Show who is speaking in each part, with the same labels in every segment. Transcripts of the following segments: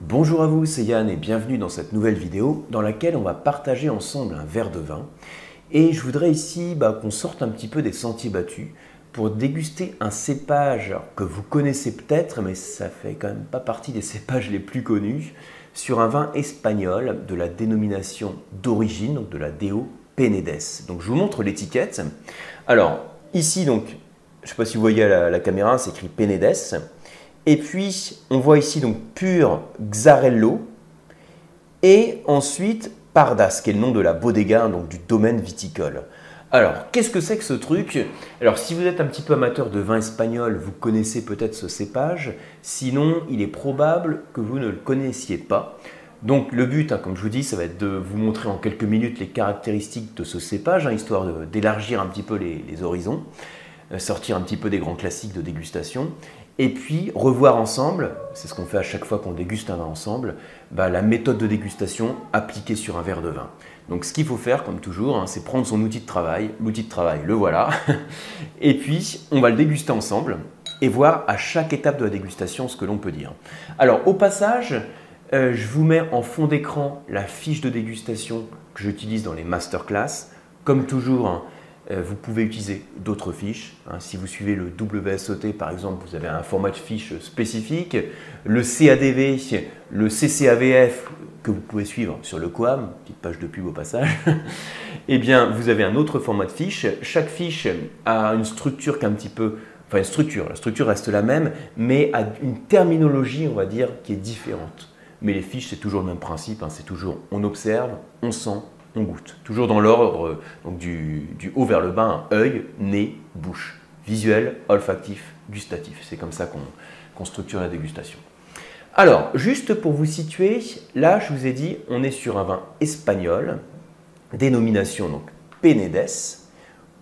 Speaker 1: Bonjour à vous, c'est Yann et bienvenue dans cette nouvelle vidéo dans laquelle on va partager ensemble un verre de vin. Et je voudrais ici bah, qu'on sorte un petit peu des sentiers battus pour déguster un cépage que vous connaissez peut-être, mais ça fait quand même pas partie des cépages les plus connus, sur un vin espagnol de la dénomination d'origine, donc de la Deo Penedes. Donc je vous montre l'étiquette. Alors ici donc, je ne sais pas si vous voyez à la, caméra, c'est écrit Penedes. Et puis, on voit ici donc pur Xarello. Et ensuite, Pardas, qui est le nom de la bodega, donc du domaine viticole. Alors, qu'est-ce que c'est que ce truc? Alors, si vous êtes un petit peu amateur de vin espagnol, vous connaissez peut-être ce cépage. Sinon, il est probable que vous ne le connaissiez pas. Donc, le but, hein, comme je vous dis, ça va être de vous montrer en quelques minutes les caractéristiques de ce cépage, hein, histoire d'élargir un petit peu les horizons, euh, sortir un petit peu des grands classiques de dégustation et puis revoir ensemble, c'est ce qu'on fait à chaque fois qu'on déguste un vin ensemble, bah, la méthode de dégustation appliquée sur un verre de vin. Donc ce qu'il faut faire, comme toujours, hein, c'est prendre son outil de travail, l'outil de travail, le voilà, et puis on va le déguster ensemble et voir à chaque étape de la dégustation ce que l'on peut dire. Alors au passage, euh, je vous mets en fond d'écran la fiche de dégustation que j'utilise dans les masterclass. Comme toujours, hein, vous pouvez utiliser d'autres fiches. Hein. Si vous suivez le WSOT, par exemple, vous avez un format de fiche spécifique. Le CADV, le CCAVF, que vous pouvez suivre sur le QAM, petite page de pub au passage, eh bien, vous avez un autre format de fiche. Chaque fiche a une structure qui est un petit peu... Enfin, une structure, la structure reste la même, mais a une terminologie, on va dire, qui est différente. Mais les fiches, c'est toujours le même principe, hein. c'est toujours on observe, on sent, goûte. Toujours dans l'ordre du, haut vers le bas, œil, nez, bouche. Visuel, olfactif, gustatif. C'est comme ça qu'on structure la dégustation. Alors, juste pour vous situer, là, je vous ai dit, on est sur un vin espagnol, dénomination donc Penedes.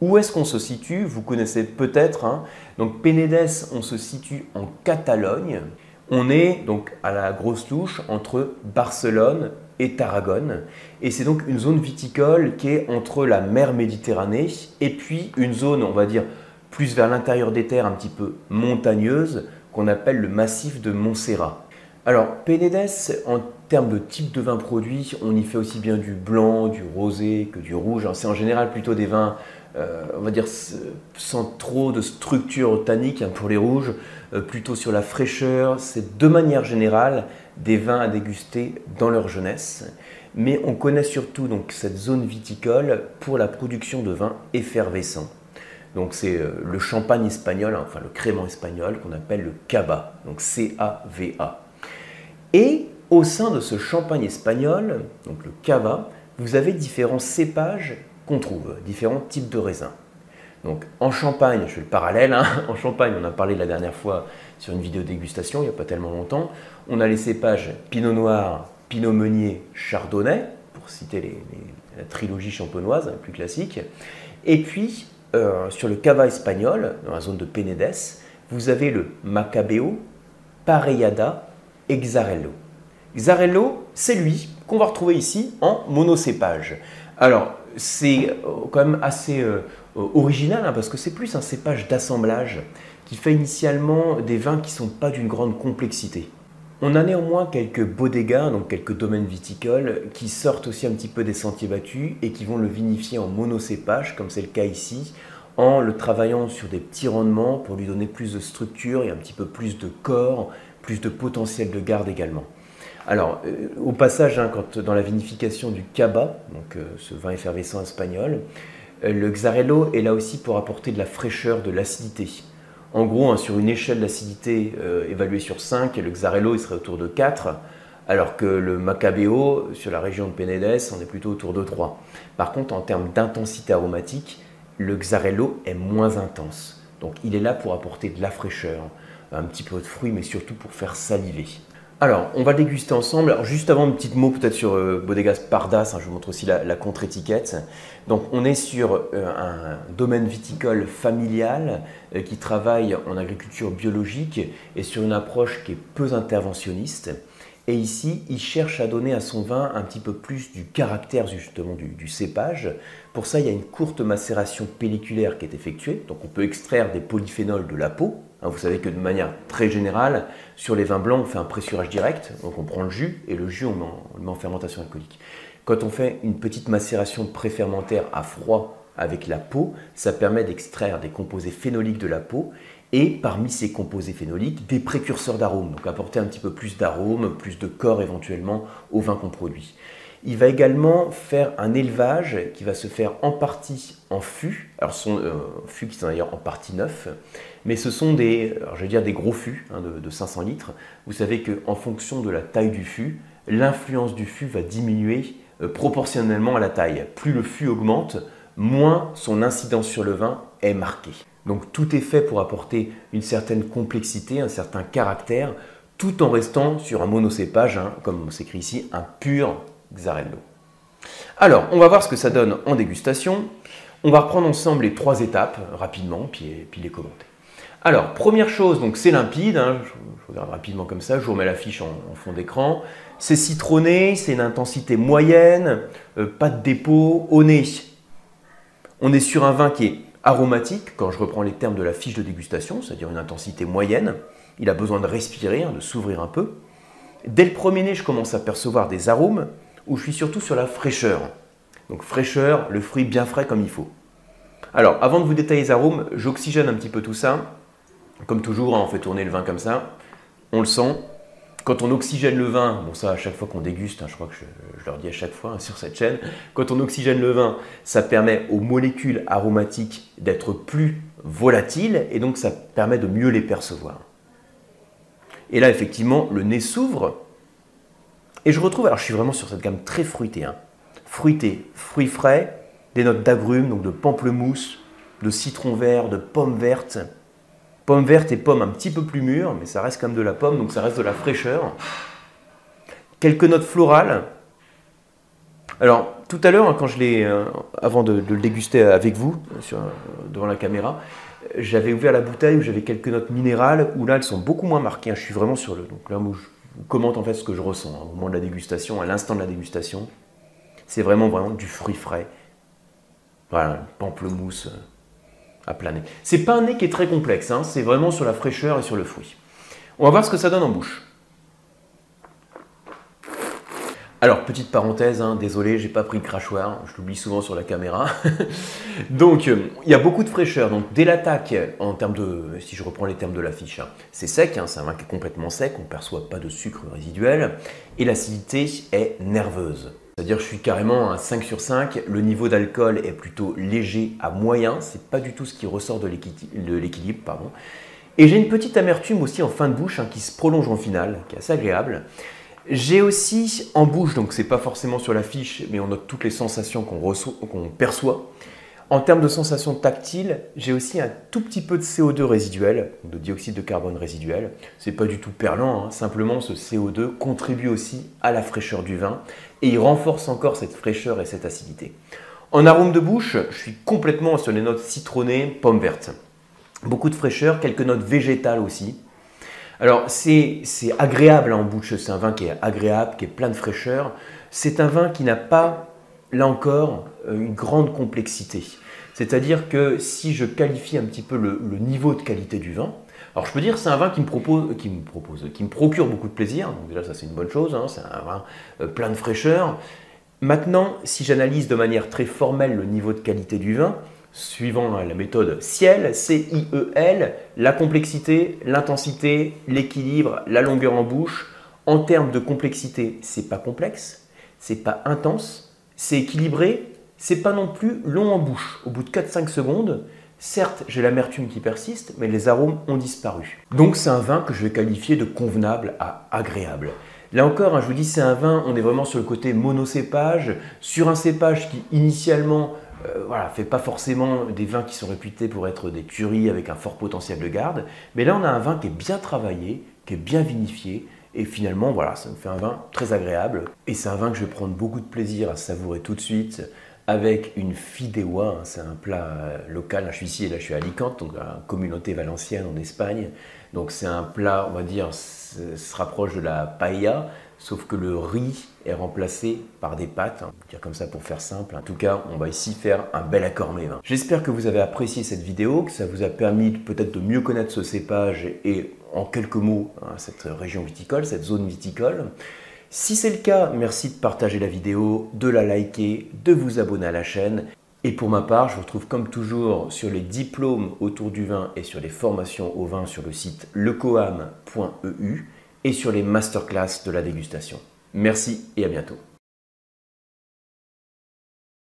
Speaker 1: Où est-ce qu'on se situe? Vous connaissez peut-être. Hein. donc Penedes, on se situe en Catalogne. On est donc à la grosse touche entre Barcelone et Tarragone. Et c'est donc une zone viticole qui est entre la mer Méditerranée et puis une zone, on va dire, plus vers l'intérieur des terres, un petit peu montagneuse, qu'on appelle le massif de Montserrat. Alors, Penedes, en termes de type de vin produit, on y fait aussi bien du blanc, du rosé que du rouge. C'est en général plutôt des vins euh, on va dire, sans trop de structure tannique hein, pour les rouges, euh, plutôt sur la fraîcheur. C'est de manière générale des vins à déguster dans leur jeunesse. Mais on connaît surtout donc cette zone viticole pour la production de vins effervescents. Donc c'est euh, le champagne espagnol, hein, enfin le crément espagnol qu'on appelle le cava, donc C-A-V-A. Et au sein de ce champagne espagnol, donc le cava, vous avez différents cépages qu'on trouve, différents types de raisins. Donc en Champagne, je fais le parallèle, hein. en Champagne, on a parlé la dernière fois sur une vidéo dégustation, il n'y a pas tellement longtemps, on a les cépages Pinot Noir, Pinot Meunier, Chardonnay, pour citer la trilogie champenoise, la plus classique. Et puis, euh, sur le cava espagnol, dans la zone de Penedes, vous avez le Macabeo, Parellada et Xarello. Xarello, c'est lui qu'on va retrouver ici en monocépage. Alors, c'est euh, quand même assez euh, original hein, parce que c'est plus un cépage d'assemblage qui fait initialement des vins qui ne sont pas d'une grande complexité. On a néanmoins quelques bodegas, donc quelques domaines viticoles, qui sortent aussi un petit peu des sentiers battus et qui vont le vinifier en monocépage, comme c'est le cas ici, en le travaillant sur des petits rendements pour lui donner plus de structure et un petit peu plus de corps, plus de potentiel de garde également. Alors, euh, au passage, hein, dans la vinification du caba, donc euh, ce vin effervescent espagnol, euh, le Xarello est là aussi pour apporter de la fraîcheur, de l'acidité. En gros, hein, sur une échelle d'acidité évaluée sur 5, le Xarello il serait autour de 4, alors que le Macabeo, sur la région de Penedes, on est plutôt autour de 3. Par contre, en termes d'intensité aromatique, le Xarello est moins intense. Donc il est là pour apporter de la fraîcheur, un petit peu de fruits, mais surtout pour faire saliver. Alors, on va déguster ensemble. Alors, juste avant, un petit mot peut-être sur euh, Bodegas Pardas. Hein, je vous montre aussi la, contre-étiquette. Donc, on est sur euh, un domaine viticole familial euh, qui travaille en agriculture biologique et sur une approche qui est peu interventionniste. Et ici, il cherche à donner à son vin un petit peu plus du caractère justement du, du, cépage. Pour ça, il y a une courte macération pelliculaire qui est effectuée. Donc on peut extraire des polyphénols de la peau, vous savez que de manière très générale, sur les vins blancs, on fait un pressurage direct, donc on prend le jus et le jus on, le met en fermentation alcoolique. Quand on fait une petite macération préfermentaire à froid avec la peau, ça permet d'extraire des composés phénoliques de la peau et parmi ces composés phénoliques, des précurseurs d'arômes, donc apporter un petit peu plus d'arômes, plus de corps éventuellement au vin qu'on produit. Il va également faire un élevage qui va se faire en partie en fût, alors ce sont euh, fûts qui sont d'ailleurs en partie neufs, mais ce sont des, gros fûts hein, de, 500 litres. Vous savez qu'en fonction de la taille du fût, l'influence du fût va diminuer euh, proportionnellement à la taille. Plus le fût augmente, moins son incidence sur le vin est marquée. Donc tout est fait pour apporter une certaine complexité, un certain caractère, tout en restant sur un monocépage, hein, comme s'écrit ici, un pur Xarello. Alors, on va voir ce que ça donne en dégustation. On va reprendre ensemble les trois étapes rapidement, puis, les commenter. Alors, première chose, donc c'est limpide, hein, je, regarde rapidement comme ça, je vous remets l'affiche en, en fond d'écran. C'est citronné, c'est une intensité moyenne, euh, pas de dépôt, au nez. On est sur un vin qui est aromatique, quand je reprends les termes de la fiche de dégustation, c'est-à-dire une intensité moyenne. Il a besoin de respirer, hein, de s'ouvrir un peu. Dès le premier nez, je commence à percevoir des arômes, où je suis surtout sur la fraîcheur. Donc fraîcheur, le fruit bien frais comme il faut. Alors, avant de vous détailler les arômes, j'oxygène un petit peu tout ça. Comme toujours, hein, on fait tourner le vin comme ça. On le sent. Quand on oxygène le vin, bon ça à chaque fois qu'on déguste, hein, je crois que je, leur dis à chaque fois hein, sur cette chaîne, quand on oxygène le vin, ça permet aux molécules aromatiques d'être plus volatiles et donc ça permet de mieux les percevoir. Et là effectivement, le nez s'ouvre et je retrouve, alors je suis vraiment sur cette gamme très fruitée, hein, fruité, fruits frais, des notes d'agrumes, donc de pamplemousse, de citron vert, de pommes vertes, Pomme verte et pomme un petit peu plus mûres, mais ça reste comme de la pomme, donc ça reste de la fraîcheur. Quelques notes florales. Alors, tout à l'heure, hein, quand je l'ai, euh, avant de, le déguster avec vous, sur, devant la caméra, j'avais ouvert la bouteille où j'avais quelques notes minérales, où là, elles sont beaucoup moins marquées. Hein. je suis vraiment sur le. Donc commente en fait ce que je ressens au moment de la dégustation, à l'instant de la dégustation. C'est vraiment, vraiment du fruit frais. Voilà, pamplemousse à planer. C'est pas un nez qui est très complexe, hein. c'est vraiment sur la fraîcheur et sur le fruit. On va voir ce que ça donne en bouche. Alors, petite parenthèse, hein, désolé, j'ai pas pris le crachoir, je l'oublie souvent sur la caméra. donc, euh, il y a beaucoup de fraîcheur. Donc, dès l'attaque, en termes de, si je reprends les termes de l'affiche, hein, c'est sec, c'est un vin qui est complètement sec, on ne perçoit pas de sucre résiduel, et l'acidité est nerveuse. C'est-à-dire je suis carrément à 5 sur 5, le niveau d'alcool est plutôt léger à moyen, c'est pas du tout ce qui ressort de l'équilibre. pardon. Et j'ai une petite amertume aussi en fin de bouche hein, qui se prolonge en finale, qui est assez agréable. J'ai aussi en bouche, donc c'est pas forcément sur la fiche, mais on note toutes les sensations qu'on perçoit. En termes de sensations tactiles, j'ai aussi un tout petit peu de CO2 résiduel, de dioxyde de carbone résiduel. C'est pas du tout perlant, hein. simplement ce CO2 contribue aussi à la fraîcheur du vin et il renforce encore cette fraîcheur et cette acidité. En arôme de bouche, je suis complètement sur les notes citronnées, pommes vertes. Beaucoup de fraîcheur, quelques notes végétales aussi. Alors c'est agréable en bouche, c'est un vin qui est agréable, qui est plein de fraîcheur. C'est un vin qui n'a pas là encore, euh, une grande complexité. C'est-à-dire que si je qualifie un petit peu le, niveau de qualité du vin, alors je peux dire c'est un vin qui me propose, qui me propose, qui me procure beaucoup de plaisir. Donc déjà ça c'est une bonne chose. Hein, c'est un vin euh, plein de fraîcheur. Maintenant, si j'analyse de manière très formelle le niveau de qualité du vin, suivant la méthode CIEL, C-I-E-L, la complexité, l'intensité, l'équilibre, la longueur en bouche, en termes de complexité, c'est pas complexe, c'est pas intense, c'est équilibré, c'est pas non plus long en bouche. Au bout de 4-5 secondes, certes, j'ai l'amertume qui persiste, mais les arômes ont disparu. Donc c'est un vin que je vais qualifier de convenable à agréable. Là encore, hein, je vous dis, c'est un vin, on est vraiment sur le côté monocépage, sur un cépage qui initialement euh, voilà, fait pas forcément des vins qui sont réputés pour être des tueries avec un fort potentiel de garde, mais là on a un vin qui est bien travaillé, qui est bien vinifié, et finalement, voilà, ça me fait un vin très agréable. Et c'est un vin que je vais prendre beaucoup de plaisir à savourer tout de suite avec une fideuà. Hein, c'est un plat euh, local. Je suis ici et là je suis à Alicante, donc la communauté valencienne en Espagne. Donc c'est un plat, on va dire, se rapproche de la paella. Sauf que le riz est remplacé par des pâtes, hein, dire comme ça pour faire simple. En tout cas, on va ici faire un bel accord mévin. J'espère que vous avez apprécié cette vidéo, que ça vous a permis peut-être de mieux connaître ce cépage et en quelques mots hein, cette région viticole, cette zone viticole. Si c'est le cas, merci de partager la vidéo, de la liker, de vous abonner à la chaîne. Et pour ma part, je vous retrouve comme toujours sur les diplômes autour du vin et sur les formations au vin sur le site lecoam.eu et sur les masterclass de la dégustation. Merci et à bientôt.